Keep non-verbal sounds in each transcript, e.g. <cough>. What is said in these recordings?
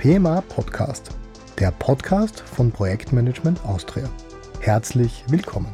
PMA Podcast, der Podcast von Projektmanagement Austria. Herzlich willkommen.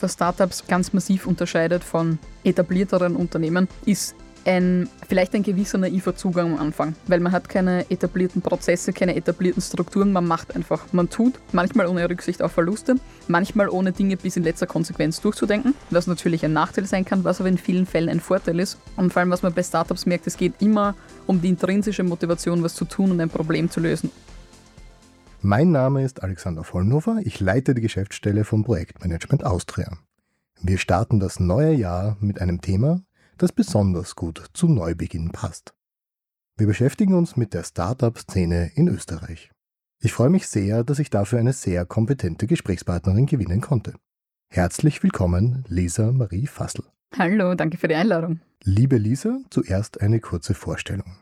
Was Startups ganz massiv unterscheidet von etablierteren Unternehmen, ist ein, vielleicht ein gewisser naiver Zugang am Anfang, weil man hat keine etablierten Prozesse, keine etablierten Strukturen, man macht einfach. Man tut, manchmal ohne Rücksicht auf Verluste, manchmal ohne Dinge bis in letzter Konsequenz durchzudenken, was natürlich ein Nachteil sein kann, was aber in vielen Fällen ein Vorteil ist. Und vor allem, was man bei Startups merkt, es geht immer um die intrinsische Motivation, was zu tun und ein Problem zu lösen. Mein Name ist Alexander Vollnofer, ich leite die Geschäftsstelle vom Projektmanagement Austria. Wir starten das neue Jahr mit einem Thema, das besonders gut zu Neubeginn passt. Wir beschäftigen uns mit der Startup-Szene in Österreich. Ich freue mich sehr, dass ich dafür eine sehr kompetente Gesprächspartnerin gewinnen konnte. Herzlich willkommen, Lisa Marie Fassel. Hallo, danke für die Einladung. Liebe Lisa, zuerst eine kurze Vorstellung.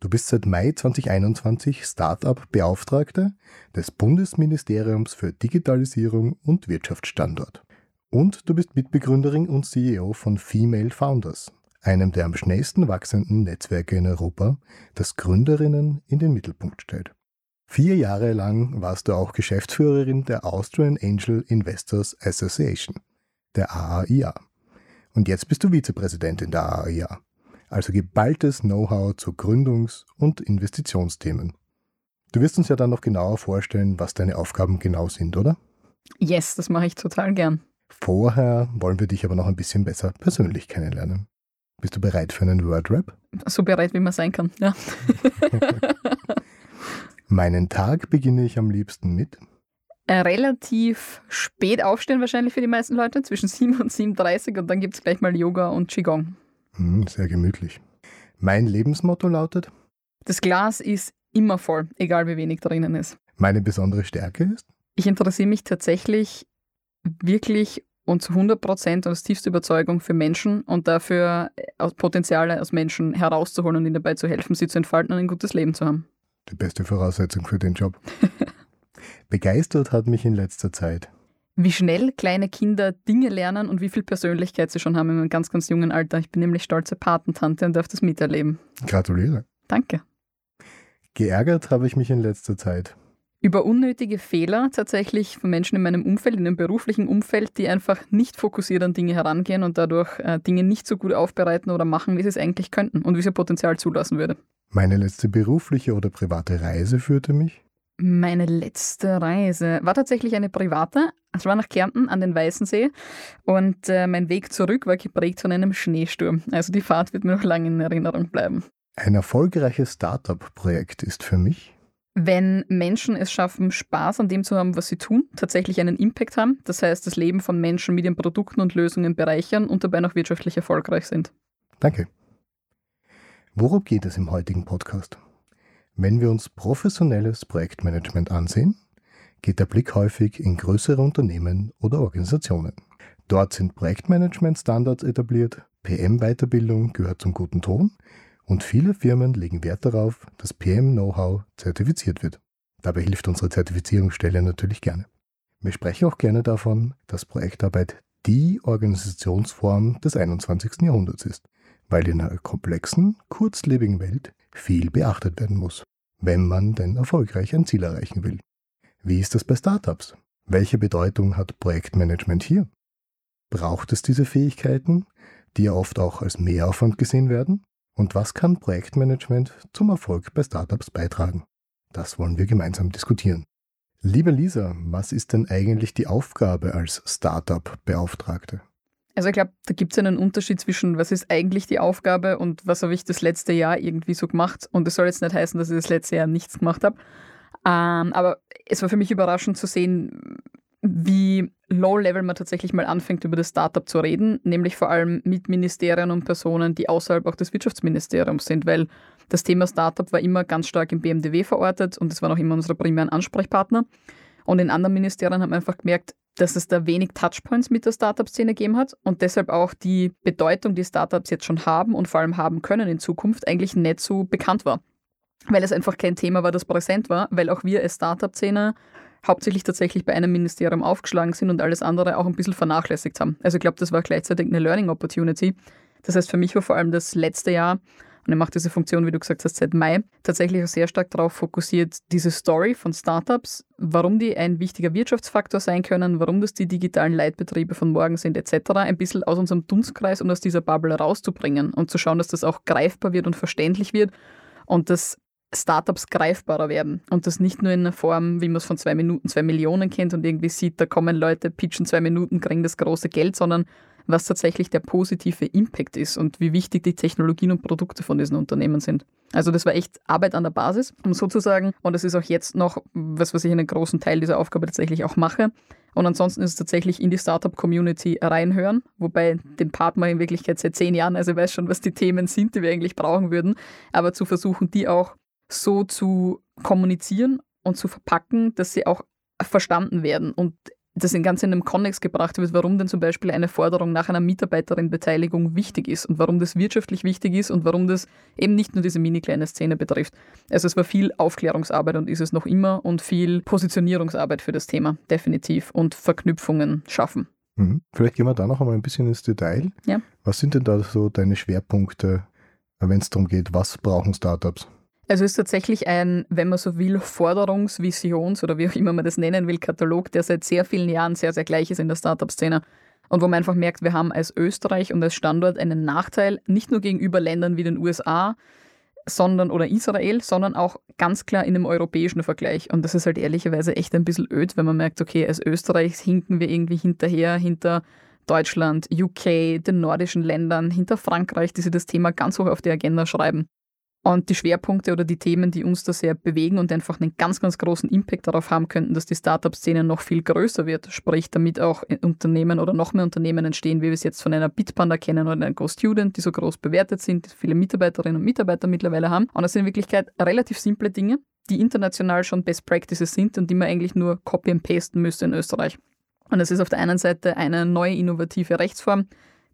Du bist seit Mai 2021 Startup-Beauftragte des Bundesministeriums für Digitalisierung und Wirtschaftsstandort. Und du bist Mitbegründerin und CEO von Female Founders, einem der am schnellsten wachsenden Netzwerke in Europa, das Gründerinnen in den Mittelpunkt stellt. Vier Jahre lang warst du auch Geschäftsführerin der Austrian Angel Investors Association, der AAIA. Und jetzt bist du Vizepräsidentin der AAIA, also geballtes Know-how zu Gründungs- und Investitionsthemen. Du wirst uns ja dann noch genauer vorstellen, was deine Aufgaben genau sind, oder? Yes, das mache ich total gern. Vorher wollen wir dich aber noch ein bisschen besser persönlich kennenlernen. Bist du bereit für einen Word-Rap? So bereit, wie man sein kann, ja. <laughs> Meinen Tag beginne ich am liebsten mit relativ spät aufstehen wahrscheinlich für die meisten Leute, zwischen 7 und 7.30 und dann gibt es gleich mal Yoga und Qigong. Hm, sehr gemütlich. Mein Lebensmotto lautet? Das Glas ist immer voll, egal wie wenig drinnen ist. Meine besondere Stärke ist? Ich interessiere mich tatsächlich wirklich und zu 100 Prozent aus tiefster Überzeugung für Menschen und dafür äh, Potenziale aus Menschen herauszuholen und ihnen dabei zu helfen, sie zu entfalten und ein gutes Leben zu haben. Die beste Voraussetzung für den Job. <laughs> Begeistert hat mich in letzter Zeit. Wie schnell kleine Kinder Dinge lernen und wie viel Persönlichkeit sie schon haben in einem ganz, ganz jungen Alter. Ich bin nämlich stolze Patentante und darf das miterleben. Gratuliere. Danke. Geärgert habe ich mich in letzter Zeit über unnötige Fehler tatsächlich von Menschen in meinem Umfeld, in dem beruflichen Umfeld, die einfach nicht fokussiert an Dinge herangehen und dadurch äh, Dinge nicht so gut aufbereiten oder machen, wie sie es eigentlich könnten und wie sie Potenzial zulassen würde. Meine letzte berufliche oder private Reise führte mich? Meine letzte Reise war tatsächlich eine private. Es war nach Kärnten an den Weißensee und äh, mein Weg zurück war geprägt von einem Schneesturm. Also die Fahrt wird mir noch lange in Erinnerung bleiben. Ein erfolgreiches Startup-Projekt ist für mich wenn Menschen es schaffen, Spaß an dem zu haben, was sie tun, tatsächlich einen Impact haben, das heißt das Leben von Menschen mit ihren Produkten und Lösungen bereichern und dabei noch wirtschaftlich erfolgreich sind. Danke. Worum geht es im heutigen Podcast? Wenn wir uns professionelles Projektmanagement ansehen, geht der Blick häufig in größere Unternehmen oder Organisationen. Dort sind Projektmanagement-Standards etabliert, PM-Weiterbildung gehört zum guten Ton und viele Firmen legen Wert darauf, dass PM-Know-how zertifiziert wird. Dabei hilft unsere Zertifizierungsstelle natürlich gerne. Wir sprechen auch gerne davon, dass Projektarbeit die Organisationsform des 21. Jahrhunderts ist, weil in einer komplexen, kurzlebigen Welt viel beachtet werden muss, wenn man denn erfolgreich ein Ziel erreichen will. Wie ist das bei Startups? Welche Bedeutung hat Projektmanagement hier? Braucht es diese Fähigkeiten, die ja oft auch als Mehraufwand gesehen werden? Und was kann Projektmanagement zum Erfolg bei Startups beitragen? Das wollen wir gemeinsam diskutieren. Liebe Lisa, was ist denn eigentlich die Aufgabe als Startup-Beauftragte? Also ich glaube, da gibt es einen Unterschied zwischen, was ist eigentlich die Aufgabe und was habe ich das letzte Jahr irgendwie so gemacht. Und es soll jetzt nicht heißen, dass ich das letzte Jahr nichts gemacht habe. Ähm, aber es war für mich überraschend zu sehen, wie low-level man tatsächlich mal anfängt, über das Startup zu reden, nämlich vor allem mit Ministerien und Personen, die außerhalb auch des Wirtschaftsministeriums sind, weil das Thema Startup war immer ganz stark im BMDW verortet und es waren auch immer unsere primären Ansprechpartner. Und in anderen Ministerien haben wir einfach gemerkt, dass es da wenig Touchpoints mit der Startup-Szene gegeben hat und deshalb auch die Bedeutung, die Startups jetzt schon haben und vor allem haben können in Zukunft, eigentlich nicht so bekannt war. Weil es einfach kein Thema war, das präsent war, weil auch wir als Startup-Szene hauptsächlich tatsächlich bei einem Ministerium aufgeschlagen sind und alles andere auch ein bisschen vernachlässigt haben. Also ich glaube, das war gleichzeitig eine Learning Opportunity. Das heißt, für mich war vor allem das letzte Jahr Und er macht diese Funktion, wie du gesagt hast, seit Mai tatsächlich auch sehr stark darauf fokussiert, diese Story von Startups, warum die ein wichtiger Wirtschaftsfaktor sein können, warum das die digitalen Leitbetriebe von morgen sind, etc., ein bisschen aus unserem Dunstkreis und aus dieser Bubble rauszubringen und zu schauen, dass das auch greifbar wird und verständlich wird und dass Startups greifbarer werden und das nicht nur in einer Form, wie man es von zwei Minuten, zwei Millionen kennt und irgendwie sieht, da kommen Leute, pitchen zwei Minuten, kriegen das große Geld, sondern was tatsächlich der positive Impact ist und wie wichtig die Technologien und Produkte von diesen Unternehmen sind. Also das war echt Arbeit an der Basis, um sozusagen, und das ist auch jetzt noch was, was ich in einem großen Teil dieser Aufgabe tatsächlich auch mache. Und ansonsten ist es tatsächlich in die Startup-Community reinhören, wobei den Partner in Wirklichkeit seit zehn Jahren, also ich weiß schon, was die Themen sind, die wir eigentlich brauchen würden, aber zu versuchen, die auch so zu kommunizieren und zu verpacken, dass sie auch verstanden werden und das in ganz in einem Kontext gebracht wird, warum denn zum Beispiel eine Forderung nach einer Mitarbeiterin-Beteiligung wichtig ist und warum das wirtschaftlich wichtig ist und warum das eben nicht nur diese mini kleine Szene betrifft. Also es war viel Aufklärungsarbeit und ist es noch immer und viel Positionierungsarbeit für das Thema, definitiv, und Verknüpfungen schaffen. Mhm. Vielleicht gehen wir da noch einmal ein bisschen ins Detail. Ja. Was sind denn da so deine Schwerpunkte, wenn es darum geht, was brauchen Startups? Also es ist tatsächlich ein, wenn man so will, Forderungs-, Visions- oder wie auch immer man das nennen will, Katalog, der seit sehr vielen Jahren sehr, sehr gleich ist in der Startup-Szene. Und wo man einfach merkt, wir haben als Österreich und als Standort einen Nachteil, nicht nur gegenüber Ländern wie den USA, sondern oder Israel, sondern auch ganz klar in einem europäischen Vergleich. Und das ist halt ehrlicherweise echt ein bisschen öd, wenn man merkt, okay, als Österreich hinken wir irgendwie hinterher, hinter Deutschland, UK, den nordischen Ländern, hinter Frankreich, die sich das Thema ganz hoch auf die Agenda schreiben. Und die Schwerpunkte oder die Themen, die uns da sehr bewegen und einfach einen ganz, ganz großen Impact darauf haben könnten, dass die Startup-Szene noch viel größer wird, sprich damit auch Unternehmen oder noch mehr Unternehmen entstehen, wie wir es jetzt von einer Bitpanda kennen oder einer GoStudent, die so groß bewertet sind, die viele Mitarbeiterinnen und Mitarbeiter mittlerweile haben. Und das sind in Wirklichkeit relativ simple Dinge, die international schon Best Practices sind und die man eigentlich nur copy and pasten müsste in Österreich. Und es ist auf der einen Seite eine neue innovative Rechtsform,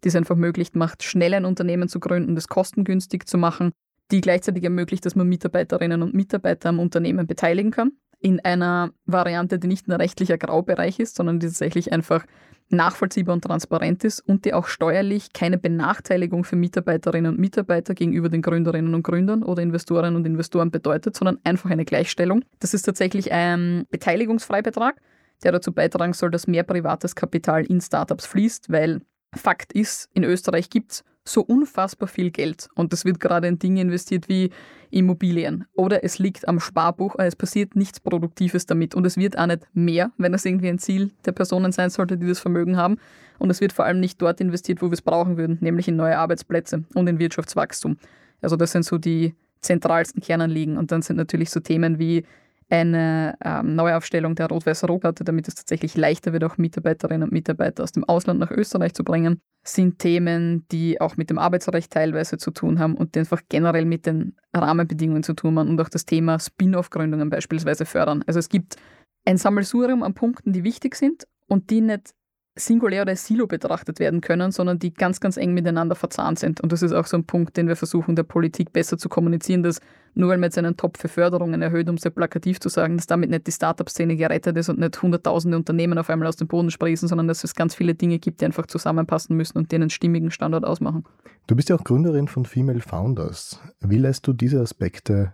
die es einfach ermöglicht macht, schnell ein Unternehmen zu gründen, das kostengünstig zu machen die gleichzeitig ermöglicht, dass man Mitarbeiterinnen und Mitarbeiter am Unternehmen beteiligen kann. In einer Variante, die nicht ein rechtlicher Graubereich ist, sondern die tatsächlich einfach nachvollziehbar und transparent ist und die auch steuerlich keine Benachteiligung für Mitarbeiterinnen und Mitarbeiter gegenüber den Gründerinnen und Gründern oder Investorinnen und Investoren bedeutet, sondern einfach eine Gleichstellung. Das ist tatsächlich ein Beteiligungsfreibetrag, der dazu beitragen soll, dass mehr privates Kapital in Startups fließt, weil Fakt ist, in Österreich gibt es so unfassbar viel Geld. Und das wird gerade in Dinge investiert wie Immobilien. Oder es liegt am Sparbuch, es passiert nichts Produktives damit. Und es wird auch nicht mehr, wenn das irgendwie ein Ziel der Personen sein sollte, die das Vermögen haben. Und es wird vor allem nicht dort investiert, wo wir es brauchen würden, nämlich in neue Arbeitsplätze und in Wirtschaftswachstum. Also das sind so die zentralsten Kernanliegen. Und dann sind natürlich so Themen wie eine ähm, Neuaufstellung der Rot-Weiß-Rohkarte, damit es tatsächlich leichter wird, auch Mitarbeiterinnen und Mitarbeiter aus dem Ausland nach Österreich zu bringen, sind Themen, die auch mit dem Arbeitsrecht teilweise zu tun haben und die einfach generell mit den Rahmenbedingungen zu tun haben und auch das Thema Spin-off-Gründungen beispielsweise fördern. Also es gibt ein Sammelsurium an Punkten, die wichtig sind und die nicht singulär oder Silo betrachtet werden können, sondern die ganz, ganz eng miteinander verzahnt sind. Und das ist auch so ein Punkt, den wir versuchen, der Politik besser zu kommunizieren, dass nur weil man jetzt einen Topf für Förderungen erhöht, um sehr plakativ zu sagen, dass damit nicht die Startup-Szene gerettet ist und nicht hunderttausende Unternehmen auf einmal aus dem Boden sprießen, sondern dass es ganz viele Dinge gibt, die einfach zusammenpassen müssen und denen einen stimmigen Standort ausmachen. Du bist ja auch Gründerin von Female Founders. Wie lässt du diese Aspekte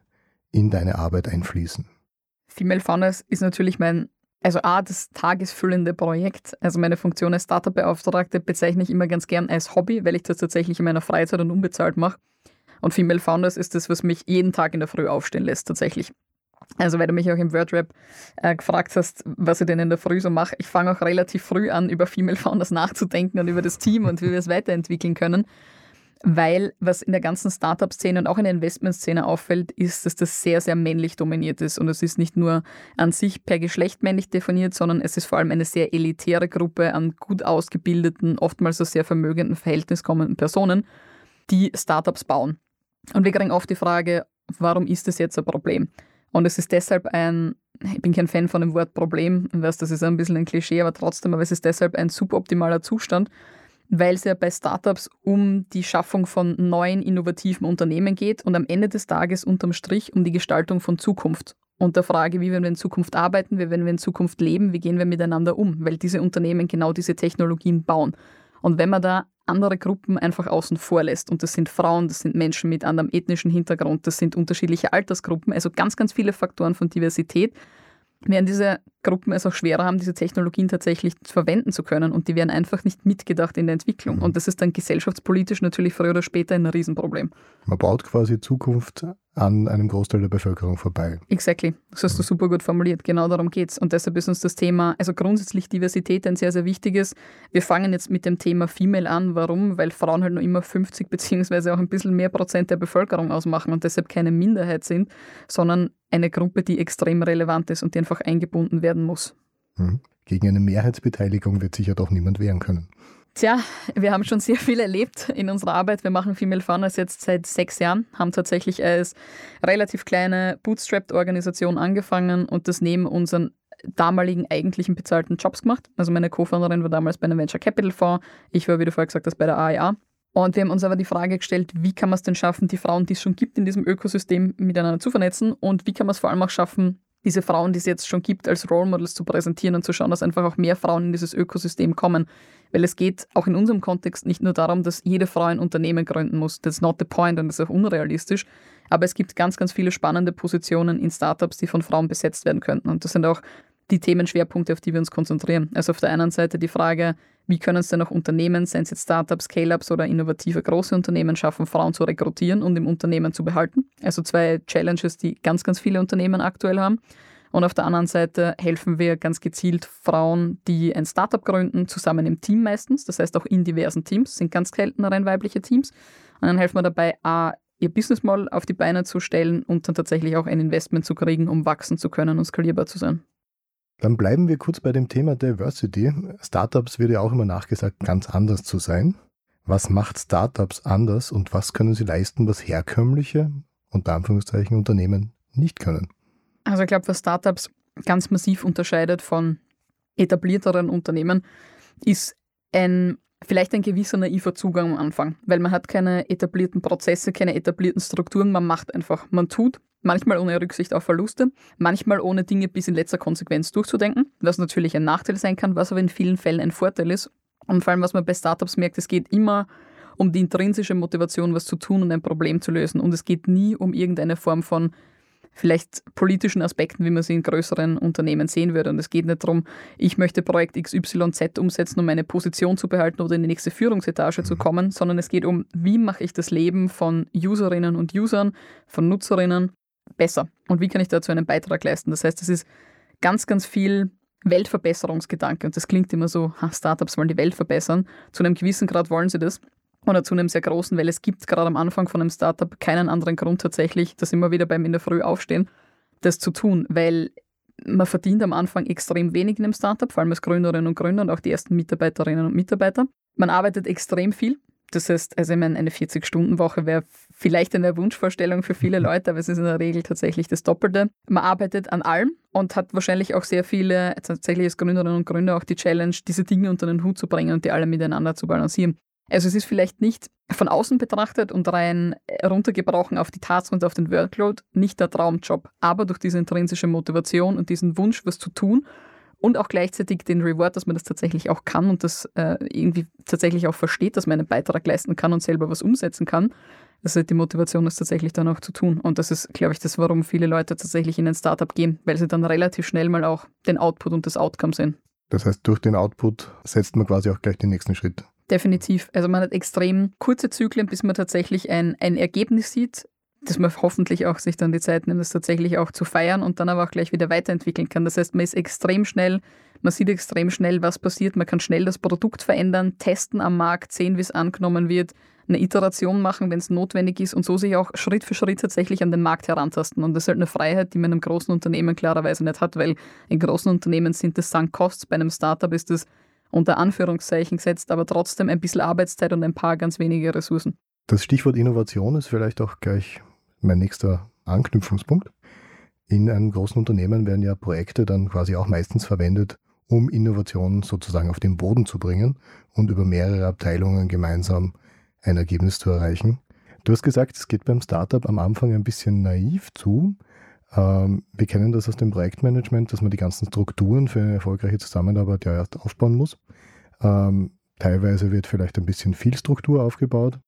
in deine Arbeit einfließen? Female Founders ist natürlich mein also A, das tagesfüllende Projekt. Also meine Funktion als Startup-Beauftragte bezeichne ich immer ganz gern als Hobby, weil ich das tatsächlich in meiner Freizeit und unbezahlt mache. Und Female Founders ist das, was mich jeden Tag in der Früh aufstehen lässt, tatsächlich. Also, weil du mich auch im WordRap äh, gefragt hast, was ich denn in der Früh so mache. Ich fange auch relativ früh an, über Female Founders nachzudenken und über das Team und wie wir es weiterentwickeln können weil was in der ganzen Startup-Szene und auch in der Investment-Szene auffällt, ist, dass das sehr, sehr männlich dominiert ist. Und es ist nicht nur an sich per Geschlecht männlich definiert, sondern es ist vor allem eine sehr elitäre Gruppe an gut ausgebildeten, oftmals aus sehr vermögenden Verhältnis kommenden Personen, die Startups bauen. Und wir kriegen oft die Frage, warum ist das jetzt ein Problem? Und es ist deshalb ein, ich bin kein Fan von dem Wort Problem, das ist ein bisschen ein Klischee, aber trotzdem, aber es ist deshalb ein suboptimaler Zustand, weil es ja bei Startups um die Schaffung von neuen, innovativen Unternehmen geht und am Ende des Tages unterm Strich um die Gestaltung von Zukunft und der Frage, wie werden wir in Zukunft arbeiten, wie werden wir in Zukunft leben, wie gehen wir miteinander um, weil diese Unternehmen genau diese Technologien bauen. Und wenn man da andere Gruppen einfach außen vor lässt. Und das sind Frauen, das sind Menschen mit anderem ethnischen Hintergrund, das sind unterschiedliche Altersgruppen, also ganz, ganz viele Faktoren von Diversität, werden diese Gruppen es auch schwerer haben, diese Technologien tatsächlich verwenden zu können und die werden einfach nicht mitgedacht in der Entwicklung. Mhm. Und das ist dann gesellschaftspolitisch natürlich früher oder später ein Riesenproblem. Man baut quasi Zukunft an einem Großteil der Bevölkerung vorbei. Exactly. Das hast du super gut formuliert. Genau darum geht es. Und deshalb ist uns das Thema, also grundsätzlich Diversität ein sehr, sehr wichtiges. Wir fangen jetzt mit dem Thema Female an. Warum? Weil Frauen halt nur immer 50 beziehungsweise auch ein bisschen mehr Prozent der Bevölkerung ausmachen und deshalb keine Minderheit sind, sondern eine Gruppe, die extrem relevant ist und die einfach eingebunden werden muss. Mhm. Gegen eine Mehrheitsbeteiligung wird sicher doch niemand wehren können. Tja, wir haben schon sehr viel erlebt in unserer Arbeit. Wir machen Female Founders jetzt seit sechs Jahren, haben tatsächlich als relativ kleine Bootstrapped-Organisation angefangen und das neben unseren damaligen eigentlichen bezahlten Jobs gemacht. Also meine Co-Founderin war damals bei einem Venture Capital Fonds, ich war, wie du vorher gesagt hast, bei der AIA. Und wir haben uns aber die Frage gestellt, wie kann man es denn schaffen, die Frauen, die es schon gibt in diesem Ökosystem, miteinander zu vernetzen und wie kann man es vor allem auch schaffen, diese Frauen, die es jetzt schon gibt, als Role Models zu präsentieren und zu schauen, dass einfach auch mehr Frauen in dieses Ökosystem kommen. Weil es geht auch in unserem Kontext nicht nur darum, dass jede Frau ein Unternehmen gründen muss. That's not the point und das ist auch unrealistisch. Aber es gibt ganz, ganz viele spannende Positionen in Startups, die von Frauen besetzt werden könnten. Und das sind auch die Themenschwerpunkte, auf die wir uns konzentrieren. Also auf der einen Seite die Frage, wie können es denn auch Unternehmen, seien es jetzt Startups, Scale-Ups oder innovative große Unternehmen, schaffen, Frauen zu rekrutieren und im Unternehmen zu behalten? Also zwei Challenges, die ganz, ganz viele Unternehmen aktuell haben. Und auf der anderen Seite helfen wir ganz gezielt Frauen, die ein Startup gründen, zusammen im Team meistens, das heißt auch in diversen Teams, sind ganz selten rein weibliche Teams. Und dann helfen wir dabei, A, ihr Business Model auf die Beine zu stellen und dann tatsächlich auch ein Investment zu kriegen, um wachsen zu können und skalierbar zu sein. Dann bleiben wir kurz bei dem Thema Diversity. Startups wird ja auch immer nachgesagt, ganz anders zu sein. Was macht Startups anders und was können sie leisten, was herkömmliche, unter Anführungszeichen, Unternehmen nicht können? Also ich glaube, was Startups ganz massiv unterscheidet von etablierteren Unternehmen, ist ein vielleicht ein gewisser naiver Zugang am Anfang, weil man hat keine etablierten Prozesse, keine etablierten Strukturen, man macht einfach, man tut manchmal ohne Rücksicht auf Verluste, manchmal ohne Dinge bis in letzter Konsequenz durchzudenken, was natürlich ein Nachteil sein kann, was aber in vielen Fällen ein Vorteil ist. Und vor allem, was man bei Startups merkt, es geht immer um die intrinsische Motivation, was zu tun und ein Problem zu lösen. Und es geht nie um irgendeine Form von vielleicht politischen Aspekten, wie man sie in größeren Unternehmen sehen würde. Und es geht nicht darum, ich möchte Projekt XYZ umsetzen, um meine Position zu behalten oder in die nächste Führungsetage zu mhm. kommen, sondern es geht um, wie mache ich das Leben von Userinnen und Usern, von Nutzerinnen besser und wie kann ich dazu einen Beitrag leisten. Das heißt, es ist ganz, ganz viel Weltverbesserungsgedanke und das klingt immer so, ha, Startups wollen die Welt verbessern. Zu einem gewissen Grad wollen sie das oder zu einem sehr großen, weil es gibt gerade am Anfang von einem Startup keinen anderen Grund tatsächlich, dass immer wieder beim in der Früh aufstehen, das zu tun, weil man verdient am Anfang extrem wenig in einem Startup, vor allem als Gründerinnen und Gründer und auch die ersten Mitarbeiterinnen und Mitarbeiter. Man arbeitet extrem viel, das heißt, also ich meine, eine 40-Stunden-Woche wäre vielleicht eine Wunschvorstellung für viele Leute, aber es ist in der Regel tatsächlich das Doppelte. Man arbeitet an allem und hat wahrscheinlich auch sehr viele, tatsächlich als Gründerinnen und Gründer auch die Challenge, diese Dinge unter den Hut zu bringen und die alle miteinander zu balancieren. Also es ist vielleicht nicht von außen betrachtet und rein runtergebrochen auf die Tasks und auf den Workload nicht der Traumjob, aber durch diese intrinsische Motivation und diesen Wunsch, was zu tun und auch gleichzeitig den Reward, dass man das tatsächlich auch kann und das äh, irgendwie tatsächlich auch versteht, dass man einen Beitrag leisten kann und selber was umsetzen kann. Also die Motivation ist tatsächlich dann auch zu tun. Und das ist, glaube ich, das, warum viele Leute tatsächlich in ein Startup gehen, weil sie dann relativ schnell mal auch den Output und das Outcome sehen. Das heißt, durch den Output setzt man quasi auch gleich den nächsten Schritt. Definitiv. Also man hat extrem kurze Zyklen, bis man tatsächlich ein, ein Ergebnis sieht, dass man hoffentlich auch sich dann die Zeit nimmt, das tatsächlich auch zu feiern und dann aber auch gleich wieder weiterentwickeln kann. Das heißt, man ist extrem schnell, man sieht extrem schnell, was passiert, man kann schnell das Produkt verändern, testen am Markt, sehen, wie es angenommen wird, eine Iteration machen, wenn es notwendig ist und so sich auch Schritt für Schritt tatsächlich an den Markt herantasten. Und das ist halt eine Freiheit, die man in einem großen Unternehmen klarerweise nicht hat, weil in großen Unternehmen sind das Sunk Costs, bei einem Startup ist das unter Anführungszeichen gesetzt, aber trotzdem ein bisschen Arbeitszeit und ein paar ganz wenige Ressourcen. Das Stichwort Innovation ist vielleicht auch gleich mein nächster Anknüpfungspunkt. In einem großen Unternehmen werden ja Projekte dann quasi auch meistens verwendet, um Innovationen sozusagen auf den Boden zu bringen und über mehrere Abteilungen gemeinsam ein Ergebnis zu erreichen. Du hast gesagt, es geht beim Startup am Anfang ein bisschen naiv zu. Ähm, wir kennen das aus dem Projektmanagement, dass man die ganzen Strukturen für eine erfolgreiche Zusammenarbeit ja erst aufbauen muss. Ähm, Teilweise wird vielleicht ein bisschen viel Struktur aufgebaut.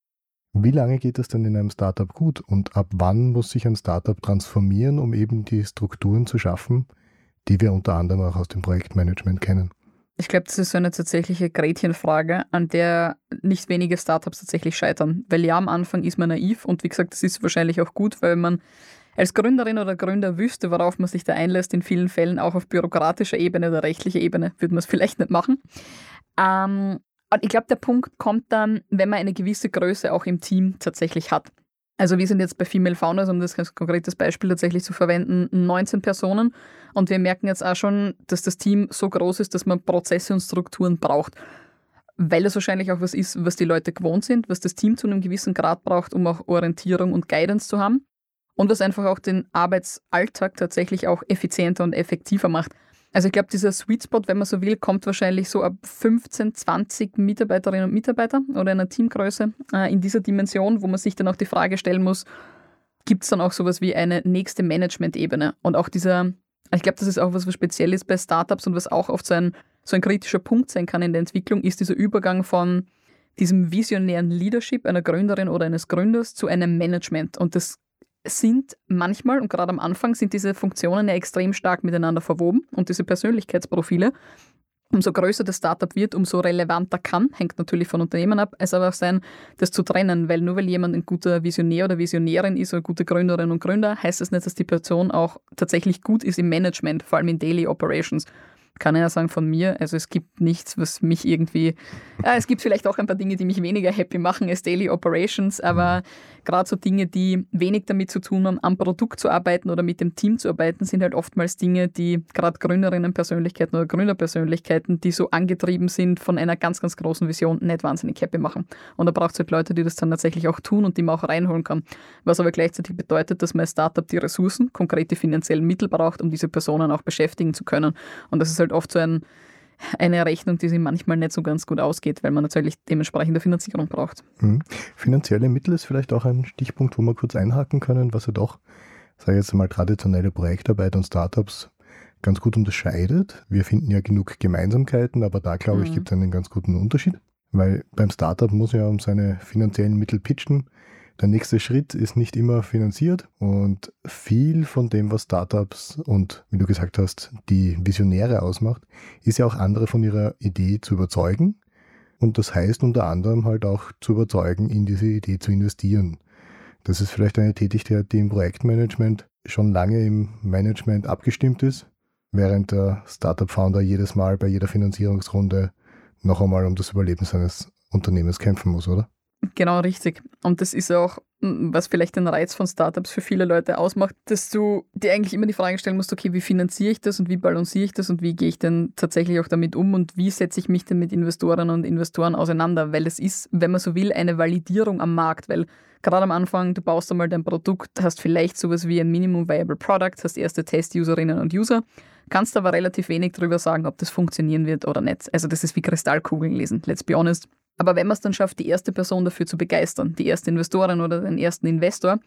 Wie lange geht das denn in einem Startup gut und ab wann muss sich ein Startup transformieren, um eben die Strukturen zu schaffen, die wir unter anderem auch aus dem Projektmanagement kennen? Ich glaube, das ist so eine tatsächliche Gretchenfrage, an der nicht wenige Startups tatsächlich scheitern. Weil ja, am Anfang ist man naiv und wie gesagt, das ist wahrscheinlich auch gut, weil man als Gründerin oder Gründer wüsste, worauf man sich da einlässt, in vielen Fällen auch auf bürokratischer Ebene oder rechtlicher Ebene, würde man es vielleicht nicht machen. Ähm, ich glaube, der Punkt kommt dann, wenn man eine gewisse Größe auch im Team tatsächlich hat. Also wir sind jetzt bei Female Founders, um das als konkretes Beispiel tatsächlich zu verwenden, 19 Personen und wir merken jetzt auch schon, dass das Team so groß ist, dass man Prozesse und Strukturen braucht. Weil das wahrscheinlich auch was ist, was die Leute gewohnt sind, was das Team zu einem gewissen Grad braucht, um auch Orientierung und Guidance zu haben und was einfach auch den Arbeitsalltag tatsächlich auch effizienter und effektiver macht. Also ich glaube, dieser Sweet Spot, wenn man so will, kommt wahrscheinlich so ab 15, 20 Mitarbeiterinnen und Mitarbeiter oder einer Teamgröße äh, in dieser Dimension, wo man sich dann auch die Frage stellen muss, gibt es dann auch sowas wie eine nächste Management-Ebene? Und auch dieser, ich glaube, das ist auch was, was speziell ist bei Startups und was auch oft so ein, so ein kritischer Punkt sein kann in der Entwicklung, ist dieser Übergang von diesem visionären Leadership einer Gründerin oder eines Gründers zu einem Management. Und das sind manchmal, und gerade am Anfang, sind diese Funktionen ja extrem stark miteinander verwoben und diese Persönlichkeitsprofile. Umso größer das Startup wird, umso relevanter kann, hängt natürlich von Unternehmen ab, es aber auch sein, das zu trennen, weil nur weil jemand ein guter Visionär oder Visionärin ist oder gute Gründerin und Gründer, heißt das nicht, dass die Person auch tatsächlich gut ist im Management, vor allem in Daily Operations kann ich ja sagen von mir, also es gibt nichts, was mich irgendwie, ja, es gibt vielleicht auch ein paar Dinge, die mich weniger happy machen als Daily Operations, aber mhm. gerade so Dinge, die wenig damit zu tun haben, am Produkt zu arbeiten oder mit dem Team zu arbeiten, sind halt oftmals Dinge, die gerade Gründerinnenpersönlichkeiten oder Gründerpersönlichkeiten, die so angetrieben sind von einer ganz, ganz großen Vision, nicht wahnsinnig happy machen. Und da braucht es halt Leute, die das dann tatsächlich auch tun und die man auch reinholen kann. Was aber gleichzeitig bedeutet, dass man als Startup die Ressourcen, konkrete finanziellen Mittel braucht, um diese Personen auch beschäftigen zu können. Und das ist halt oft so ein, eine Rechnung, die sich manchmal nicht so ganz gut ausgeht, weil man natürlich dementsprechende Finanzierung braucht. Mhm. Finanzielle Mittel ist vielleicht auch ein Stichpunkt, wo wir kurz einhaken können, was ja doch, sage ich jetzt mal, traditionelle Projektarbeit und Startups ganz gut unterscheidet. Wir finden ja genug Gemeinsamkeiten, aber da, glaube ich, mhm. gibt es einen ganz guten Unterschied. Weil beim Startup muss ja um seine finanziellen Mittel pitchen. Der nächste Schritt ist nicht immer finanziert und viel von dem, was Startups und, wie du gesagt hast, die Visionäre ausmacht, ist ja auch andere von ihrer Idee zu überzeugen. Und das heißt unter anderem halt auch zu überzeugen, in diese Idee zu investieren. Das ist vielleicht eine Tätigkeit, die im Projektmanagement schon lange im Management abgestimmt ist, während der Startup-Founder jedes Mal bei jeder Finanzierungsrunde noch einmal um das Überleben seines Unternehmens kämpfen muss, oder? Genau, richtig. Und das ist auch, was vielleicht den Reiz von Startups für viele Leute ausmacht, dass du dir eigentlich immer die Frage stellen musst, okay, wie finanziere ich das und wie balanciere ich das und wie gehe ich denn tatsächlich auch damit um und wie setze ich mich denn mit Investorinnen und Investoren auseinander? Weil es ist, wenn man so will, eine Validierung am Markt, weil gerade am Anfang, du baust einmal dein Produkt, hast vielleicht sowas wie ein Minimum Viable Product, hast erste Test-Userinnen und User, kannst aber relativ wenig darüber sagen, ob das funktionieren wird oder nicht. Also das ist wie Kristallkugeln lesen, let's be honest. Aber wenn man es dann schafft, die erste Person dafür zu begeistern, die erste Investorin oder den ersten Investor,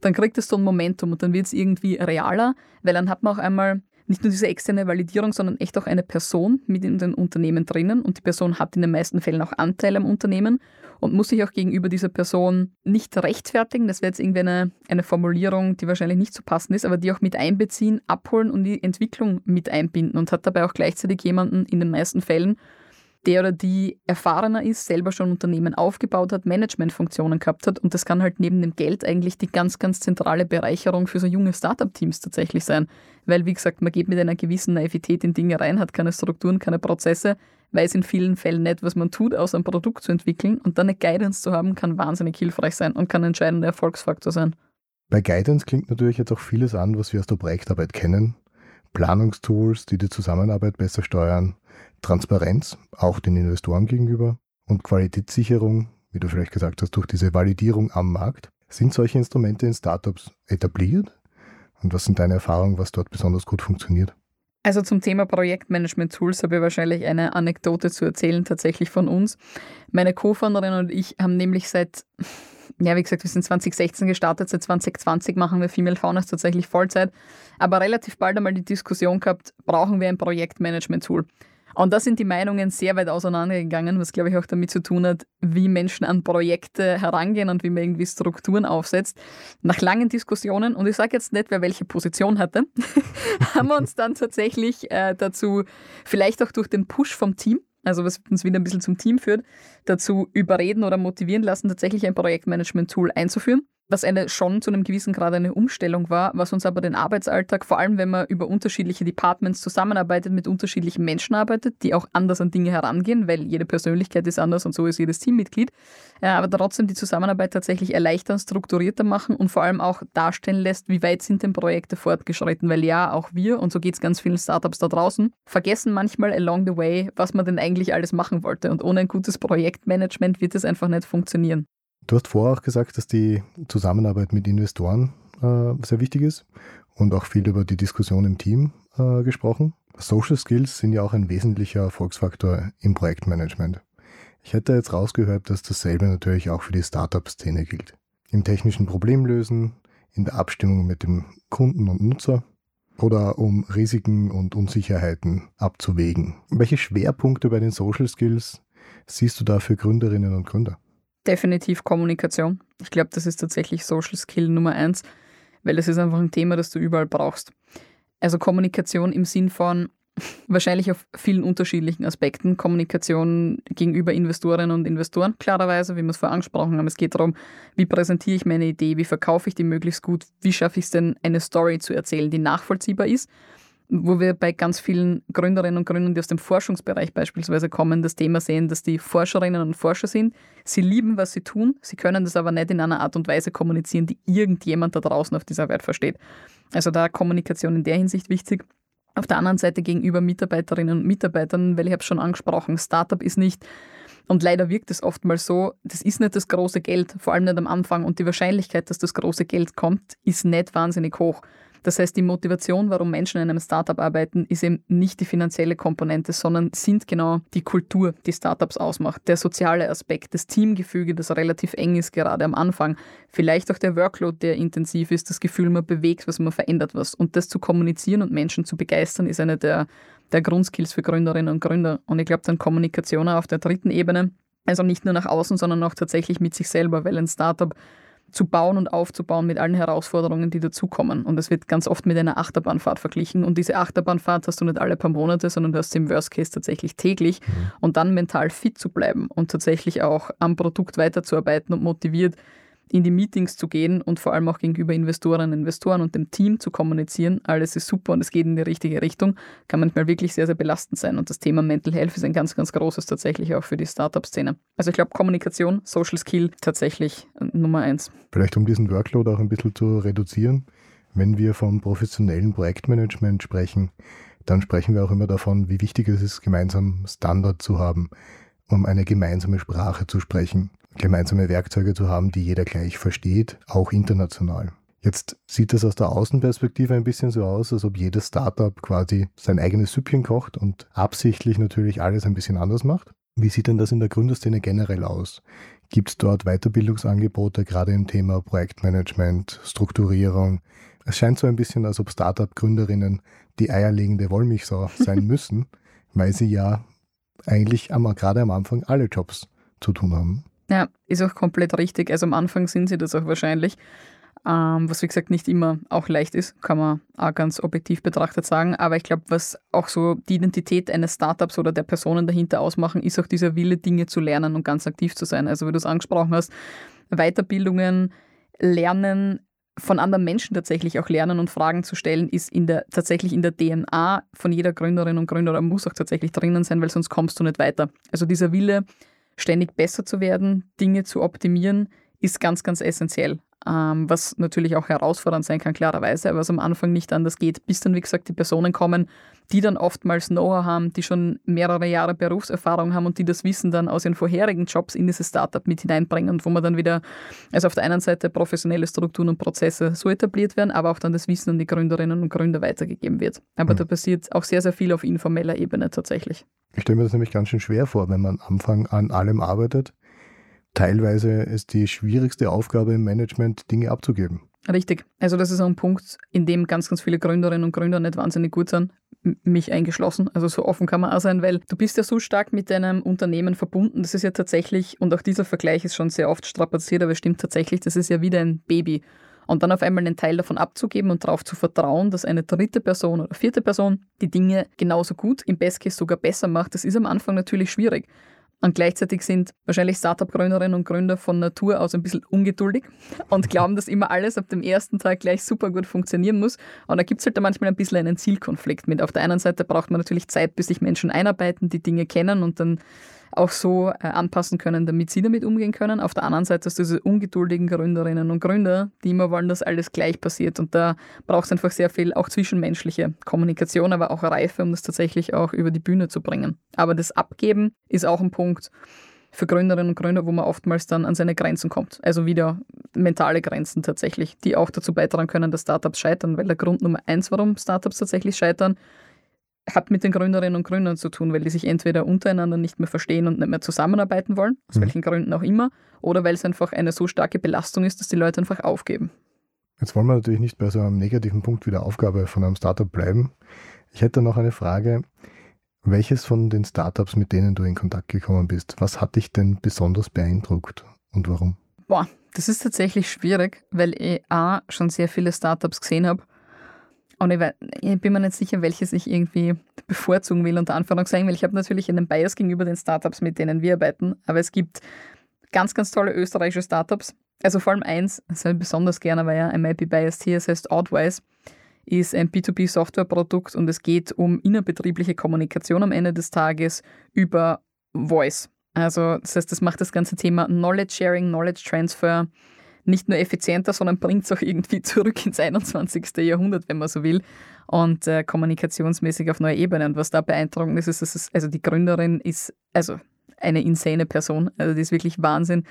dann kriegt es so ein Momentum und dann wird es irgendwie realer, weil dann hat man auch einmal nicht nur diese externe Validierung, sondern echt auch eine Person mit in den Unternehmen drinnen und die Person hat in den meisten Fällen auch Anteil am Unternehmen und muss sich auch gegenüber dieser Person nicht rechtfertigen. Das wäre jetzt irgendwie eine, eine Formulierung, die wahrscheinlich nicht so passend ist, aber die auch mit einbeziehen, abholen und die Entwicklung mit einbinden und hat dabei auch gleichzeitig jemanden in den meisten Fällen, der oder die erfahrener ist, selber schon Unternehmen aufgebaut hat, Managementfunktionen gehabt hat. Und das kann halt neben dem Geld eigentlich die ganz, ganz zentrale Bereicherung für so junge Startup-Teams tatsächlich sein. Weil, wie gesagt, man geht mit einer gewissen Naivität in Dinge rein, hat keine Strukturen, keine Prozesse, weiß in vielen Fällen nicht, was man tut, außer ein Produkt zu entwickeln. Und dann eine Guidance zu haben, kann wahnsinnig hilfreich sein und kann ein entscheidender Erfolgsfaktor sein. Bei Guidance klingt natürlich jetzt auch vieles an, was wir aus der Projektarbeit kennen. Planungstools, die die Zusammenarbeit besser steuern, Transparenz, auch den Investoren gegenüber und Qualitätssicherung, wie du vielleicht gesagt hast, durch diese Validierung am Markt. Sind solche Instrumente in Startups etabliert? Und was sind deine Erfahrungen, was dort besonders gut funktioniert? Also zum Thema Projektmanagement-Tools habe ich wahrscheinlich eine Anekdote zu erzählen, tatsächlich von uns. Meine Co-Founderin und ich haben nämlich seit, ja, wie gesagt, wir sind 2016 gestartet, seit 2020 machen wir Female Founders tatsächlich Vollzeit, aber relativ bald einmal die Diskussion gehabt, brauchen wir ein Projektmanagement-Tool? Und da sind die Meinungen sehr weit auseinandergegangen, was glaube ich auch damit zu tun hat, wie Menschen an Projekte herangehen und wie man irgendwie Strukturen aufsetzt. Nach langen Diskussionen, und ich sage jetzt nicht, wer welche Position hatte, <laughs> haben wir uns dann tatsächlich äh, dazu, vielleicht auch durch den Push vom Team, also was uns wieder ein bisschen zum Team führt, dazu überreden oder motivieren lassen, tatsächlich ein Projektmanagement-Tool einzuführen was eine schon zu einem gewissen Grad eine Umstellung war, was uns aber den Arbeitsalltag, vor allem wenn man über unterschiedliche Departments zusammenarbeitet, mit unterschiedlichen Menschen arbeitet, die auch anders an Dinge herangehen, weil jede Persönlichkeit ist anders und so ist jedes Teammitglied, aber trotzdem die Zusammenarbeit tatsächlich erleichtern, strukturierter machen und vor allem auch darstellen lässt, wie weit sind denn Projekte fortgeschritten, weil ja, auch wir, und so geht es ganz vielen Startups da draußen, vergessen manchmal along the way, was man denn eigentlich alles machen wollte und ohne ein gutes Projektmanagement wird es einfach nicht funktionieren. Du hast vorher auch gesagt, dass die Zusammenarbeit mit Investoren äh, sehr wichtig ist und auch viel über die Diskussion im Team äh, gesprochen. Social Skills sind ja auch ein wesentlicher Erfolgsfaktor im Projektmanagement. Ich hätte jetzt rausgehört, dass dasselbe natürlich auch für die Startup-Szene gilt. Im technischen Problemlösen, in der Abstimmung mit dem Kunden und Nutzer oder um Risiken und Unsicherheiten abzuwägen. Welche Schwerpunkte bei den Social Skills siehst du da für Gründerinnen und Gründer? Definitiv Kommunikation. Ich glaube, das ist tatsächlich Social Skill Nummer eins, weil es ist einfach ein Thema, das du überall brauchst. Also Kommunikation im Sinn von <laughs> wahrscheinlich auf vielen unterschiedlichen Aspekten. Kommunikation gegenüber Investorinnen und Investoren, klarerweise, wie wir es vorher angesprochen haben. Es geht darum, wie präsentiere ich meine Idee, wie verkaufe ich die möglichst gut, wie schaffe ich es denn, eine Story zu erzählen, die nachvollziehbar ist wo wir bei ganz vielen Gründerinnen und Gründern, die aus dem Forschungsbereich beispielsweise kommen, das Thema sehen, dass die Forscherinnen und Forscher sind. Sie lieben, was sie tun, sie können das aber nicht in einer Art und Weise kommunizieren, die irgendjemand da draußen auf dieser Welt versteht. Also da Kommunikation in der Hinsicht wichtig. Auf der anderen Seite gegenüber Mitarbeiterinnen und Mitarbeitern, weil ich habe es schon angesprochen, Startup ist nicht und leider wirkt es oftmals so, das ist nicht das große Geld, vor allem nicht am Anfang. Und die Wahrscheinlichkeit, dass das große Geld kommt, ist nicht wahnsinnig hoch. Das heißt, die Motivation, warum Menschen in einem Startup arbeiten, ist eben nicht die finanzielle Komponente, sondern sind genau die Kultur, die Startups ausmacht, der soziale Aspekt, das Teamgefüge, das relativ eng ist gerade am Anfang, vielleicht auch der Workload, der intensiv ist, das Gefühl, man bewegt was, man verändert was. Und das zu kommunizieren und Menschen zu begeistern, ist eine der, der Grundskills für Gründerinnen und Gründer. Und ich glaube, dann Kommunikation auf der dritten Ebene, also nicht nur nach außen, sondern auch tatsächlich mit sich selber, weil ein Startup zu bauen und aufzubauen mit allen Herausforderungen, die dazukommen. Und es wird ganz oft mit einer Achterbahnfahrt verglichen. Und diese Achterbahnfahrt hast du nicht alle paar Monate, sondern du hast sie im Worst Case tatsächlich täglich. Mhm. Und dann mental fit zu bleiben und tatsächlich auch am Produkt weiterzuarbeiten und motiviert in die Meetings zu gehen und vor allem auch gegenüber Investoren, Investoren und dem Team zu kommunizieren. Alles ist super und es geht in die richtige Richtung, kann manchmal wirklich sehr, sehr belastend sein. Und das Thema Mental Health ist ein ganz, ganz großes tatsächlich auch für die Startup-Szene. Also ich glaube, Kommunikation, Social Skill tatsächlich äh, Nummer eins. Vielleicht um diesen Workload auch ein bisschen zu reduzieren, wenn wir vom professionellen Projektmanagement sprechen, dann sprechen wir auch immer davon, wie wichtig es ist, gemeinsam Standard zu haben, um eine gemeinsame Sprache zu sprechen gemeinsame Werkzeuge zu haben, die jeder gleich versteht, auch international. Jetzt sieht es aus der Außenperspektive ein bisschen so aus, als ob jedes Startup quasi sein eigenes Süppchen kocht und absichtlich natürlich alles ein bisschen anders macht. Wie sieht denn das in der Gründerszene generell aus? Gibt es dort Weiterbildungsangebote, gerade im Thema Projektmanagement, Strukturierung? Es scheint so ein bisschen, als ob Startup-Gründerinnen die eierlegende Wollmilchsau sein <laughs> müssen, weil sie ja eigentlich am, gerade am Anfang alle Jobs zu tun haben. Ja, ist auch komplett richtig. Also am Anfang sind sie das auch wahrscheinlich. Ähm, was wie gesagt nicht immer auch leicht ist, kann man auch ganz objektiv betrachtet sagen. Aber ich glaube, was auch so die Identität eines Startups oder der Personen dahinter ausmachen, ist auch dieser Wille, Dinge zu lernen und ganz aktiv zu sein. Also wie du es angesprochen hast, Weiterbildungen, Lernen, von anderen Menschen tatsächlich auch lernen und Fragen zu stellen, ist in der, tatsächlich in der DNA von jeder Gründerin und Gründer muss auch tatsächlich drinnen sein, weil sonst kommst du nicht weiter. Also dieser Wille, ständig besser zu werden, Dinge zu optimieren, ist ganz, ganz essentiell. Ähm, was natürlich auch herausfordernd sein kann, klarerweise, aber was am Anfang nicht anders geht, bis dann, wie gesagt, die Personen kommen, die dann oftmals Know-how haben, die schon mehrere Jahre Berufserfahrung haben und die das Wissen dann aus ihren vorherigen Jobs in dieses Startup mit hineinbringen und wo man dann wieder, also auf der einen Seite professionelle Strukturen und Prozesse so etabliert werden, aber auch dann das Wissen an die Gründerinnen und Gründer weitergegeben wird. Aber mhm. da passiert auch sehr, sehr viel auf informeller Ebene tatsächlich. Ich stelle mir das nämlich ganz schön schwer vor, wenn man am Anfang an allem arbeitet. Teilweise ist die schwierigste Aufgabe im Management, Dinge abzugeben. Richtig. Also das ist ein Punkt, in dem ganz, ganz viele Gründerinnen und Gründer nicht wahnsinnig gut sind. mich eingeschlossen. Also so offen kann man auch sein, weil du bist ja so stark mit deinem Unternehmen verbunden. Das ist ja tatsächlich, und auch dieser Vergleich ist schon sehr oft strapaziert, aber es stimmt tatsächlich, das ist ja wieder ein Baby. Und dann auf einmal einen Teil davon abzugeben und darauf zu vertrauen, dass eine dritte Person oder vierte Person die Dinge genauso gut, im Best Case sogar besser macht, das ist am Anfang natürlich schwierig. Und gleichzeitig sind wahrscheinlich Startup-Gründerinnen und Gründer von Natur aus ein bisschen ungeduldig und glauben, dass immer alles ab dem ersten Tag gleich super gut funktionieren muss. Und da gibt es halt da manchmal ein bisschen einen Zielkonflikt mit. Auf der einen Seite braucht man natürlich Zeit, bis sich Menschen einarbeiten, die Dinge kennen und dann auch so äh, anpassen können, damit sie damit umgehen können. Auf der anderen Seite hast du diese ungeduldigen Gründerinnen und Gründer, die immer wollen, dass alles gleich passiert. Und da braucht es einfach sehr viel auch zwischenmenschliche Kommunikation, aber auch Reife, um das tatsächlich auch über die Bühne zu bringen. Aber das Abgeben ist auch ein Punkt für Gründerinnen und Gründer, wo man oftmals dann an seine Grenzen kommt. Also wieder mentale Grenzen tatsächlich, die auch dazu beitragen können, dass Startups scheitern, weil der Grund Nummer eins, warum Startups tatsächlich scheitern, hat mit den Gründerinnen und Gründern zu tun, weil die sich entweder untereinander nicht mehr verstehen und nicht mehr zusammenarbeiten wollen, aus mhm. welchen Gründen auch immer, oder weil es einfach eine so starke Belastung ist, dass die Leute einfach aufgeben. Jetzt wollen wir natürlich nicht bei so einem negativen Punkt wie der Aufgabe von einem Startup bleiben. Ich hätte noch eine Frage. Welches von den Startups, mit denen du in Kontakt gekommen bist, was hat dich denn besonders beeindruckt und warum? Boah, das ist tatsächlich schwierig, weil ich A, schon sehr viele Startups gesehen habe und ich, weiß, ich, bin mir nicht sicher, welches ich irgendwie bevorzugen will, unter Anführungszeichen, weil ich habe natürlich einen Bias gegenüber den Startups, mit denen wir arbeiten. Aber es gibt ganz, ganz tolle österreichische Startups. Also vor allem eins, das habe ich besonders gerne, weil ja ein might be biased hier, das heißt Outwise, ist ein B2B-Softwareprodukt und es geht um innerbetriebliche Kommunikation am Ende des Tages über Voice. Also das heißt, das macht das ganze Thema Knowledge Sharing, Knowledge Transfer nicht nur effizienter, sondern bringt es auch irgendwie zurück ins 21. Jahrhundert, wenn man so will. Und äh, kommunikationsmäßig auf neue Ebenen. Und was da beeindruckend ist, ist, dass es, also die Gründerin ist also eine insane Person. Also die ist wirklich Wahnsinn.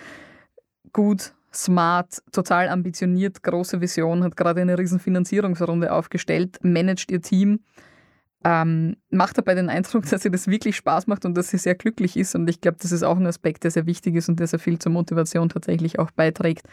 Gut, smart, total ambitioniert, große Vision, hat gerade eine riesen Finanzierungsrunde aufgestellt, managt ihr Team. Ähm, macht dabei den Eindruck, <laughs> dass ihr das wirklich Spaß macht und dass sie sehr glücklich ist. Und ich glaube, das ist auch ein Aspekt, der sehr wichtig ist und der sehr viel zur Motivation tatsächlich auch beiträgt.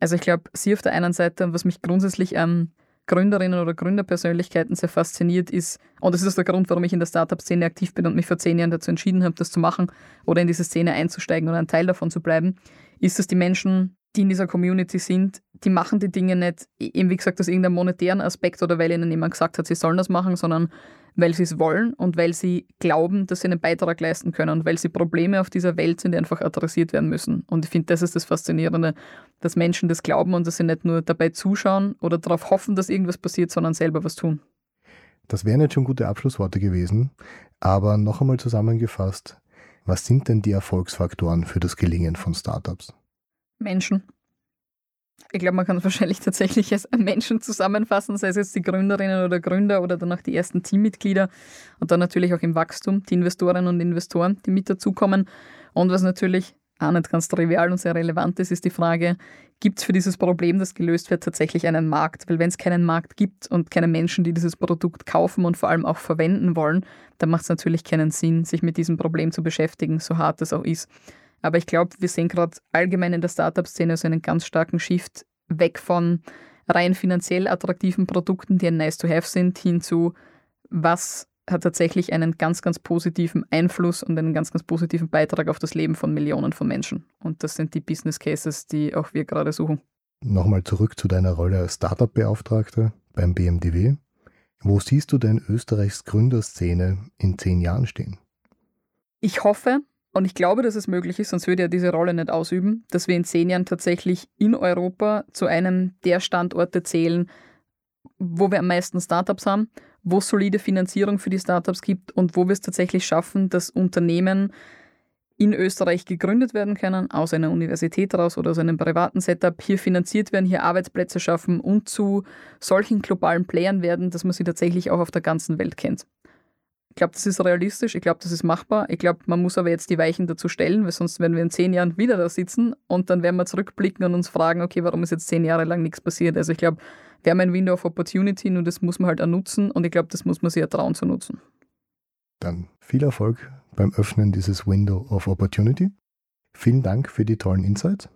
Also ich glaube, sie auf der einen Seite, was mich grundsätzlich an Gründerinnen oder Gründerpersönlichkeiten sehr fasziniert ist, und das ist der Grund, warum ich in der Startup-Szene aktiv bin und mich vor zehn Jahren dazu entschieden habe, das zu machen oder in diese Szene einzusteigen oder ein Teil davon zu bleiben, ist, dass die Menschen, die in dieser Community sind, die machen die Dinge nicht, eben wie gesagt, aus irgendeinem monetären Aspekt oder weil ihnen jemand gesagt hat, sie sollen das machen, sondern weil sie es wollen und weil sie glauben, dass sie einen Beitrag leisten können und weil sie Probleme auf dieser Welt sind, die einfach adressiert werden müssen. Und ich finde, das ist das Faszinierende, dass Menschen das glauben und dass sie nicht nur dabei zuschauen oder darauf hoffen, dass irgendwas passiert, sondern selber was tun. Das wären jetzt schon gute Abschlussworte gewesen, aber noch einmal zusammengefasst, was sind denn die Erfolgsfaktoren für das Gelingen von Startups? Menschen. Ich glaube, man kann es <laughs> wahrscheinlich tatsächlich als Menschen zusammenfassen, sei es jetzt die Gründerinnen oder Gründer oder dann auch die ersten Teammitglieder und dann natürlich auch im Wachstum die Investorinnen und Investoren, die mit dazukommen. Und was natürlich auch nicht ganz trivial und sehr relevant ist, ist die Frage, gibt es für dieses Problem, das gelöst wird, tatsächlich einen Markt? Weil wenn es keinen Markt gibt und keine Menschen, die dieses Produkt kaufen und vor allem auch verwenden wollen, dann macht es natürlich keinen Sinn, sich mit diesem Problem zu beschäftigen, so hart es auch ist. Aber ich glaube, wir sehen gerade allgemein in der Startup-Szene so einen ganz starken Shift weg von rein finanziell attraktiven Produkten, die ein Nice-to-Have sind, hin zu, was hat tatsächlich einen ganz, ganz positiven Einfluss und einen ganz, ganz positiven Beitrag auf das Leben von Millionen von Menschen. Und das sind die Business Cases, die auch wir gerade suchen. Nochmal zurück zu deiner Rolle als Startup-Beauftragte beim BMDW. Wo siehst du denn Österreichs Gründerszene in zehn Jahren stehen? Ich hoffe, und ich glaube, dass es möglich ist, sonst würde er diese Rolle nicht ausüben, dass wir in zehn Jahren tatsächlich in Europa zu einem der Standorte zählen, wo wir am meisten Startups haben, wo es solide Finanzierung für die Startups gibt und wo wir es tatsächlich schaffen, dass Unternehmen in Österreich gegründet werden können, aus einer Universität raus oder aus einem privaten Setup, hier finanziert werden, hier Arbeitsplätze schaffen und zu solchen globalen Playern werden, dass man sie tatsächlich auch auf der ganzen Welt kennt glaube, das ist realistisch, ich glaube, das ist machbar. Ich glaube, man muss aber jetzt die Weichen dazu stellen, weil sonst werden wir in zehn Jahren wieder da sitzen und dann werden wir zurückblicken und uns fragen, okay, warum ist jetzt zehn Jahre lang nichts passiert? Also ich glaube, wir haben ein Window of Opportunity und das muss man halt auch nutzen und ich glaube, das muss man sich ertrauen zu nutzen. Dann viel Erfolg beim Öffnen dieses Window of Opportunity. Vielen Dank für die tollen Insights.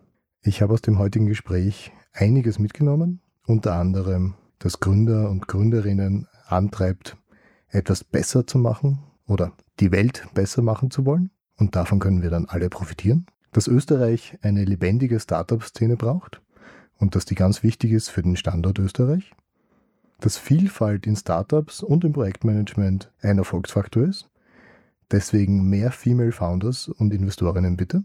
Ich habe aus dem heutigen Gespräch einiges mitgenommen, unter anderem, dass Gründer und Gründerinnen antreibt, etwas besser zu machen oder die Welt besser machen zu wollen. Und davon können wir dann alle profitieren. Dass Österreich eine lebendige Startup-Szene braucht und dass die ganz wichtig ist für den Standort Österreich. Dass Vielfalt in Startups und im Projektmanagement ein Erfolgsfaktor ist. Deswegen mehr Female Founders und Investorinnen bitte.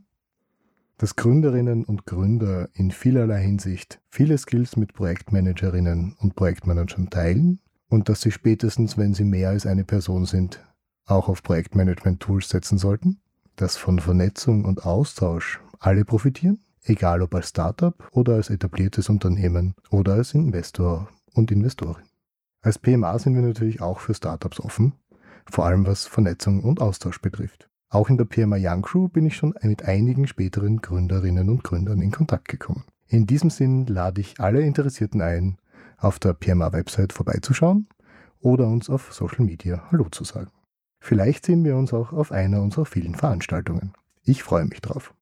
Dass Gründerinnen und Gründer in vielerlei Hinsicht viele Skills mit Projektmanagerinnen und Projektmanagern teilen und dass sie spätestens, wenn sie mehr als eine Person sind, auch auf Projektmanagement-Tools setzen sollten, dass von Vernetzung und Austausch alle profitieren, egal ob als Startup oder als etabliertes Unternehmen oder als Investor und Investorin. Als PMA sind wir natürlich auch für Startups offen, vor allem was Vernetzung und Austausch betrifft. Auch in der PMA Young Crew bin ich schon mit einigen späteren Gründerinnen und Gründern in Kontakt gekommen. In diesem Sinn lade ich alle Interessierten ein, auf der PMA-Website vorbeizuschauen oder uns auf Social Media Hallo zu sagen. Vielleicht sehen wir uns auch auf einer unserer vielen Veranstaltungen. Ich freue mich drauf.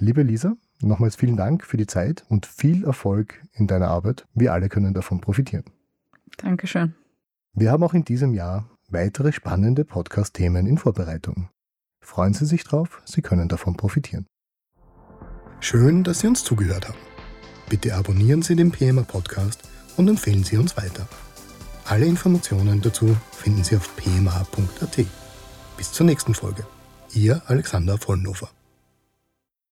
Liebe Lisa, nochmals vielen Dank für die Zeit und viel Erfolg in deiner Arbeit. Wir alle können davon profitieren. Dankeschön. Wir haben auch in diesem Jahr weitere spannende Podcast-Themen in Vorbereitung. Freuen Sie sich drauf, Sie können davon profitieren. Schön, dass Sie uns zugehört haben. Bitte abonnieren Sie den PMA Podcast und empfehlen Sie uns weiter. Alle Informationen dazu finden Sie auf pma.at. Bis zur nächsten Folge. Ihr Alexander Vollnofer.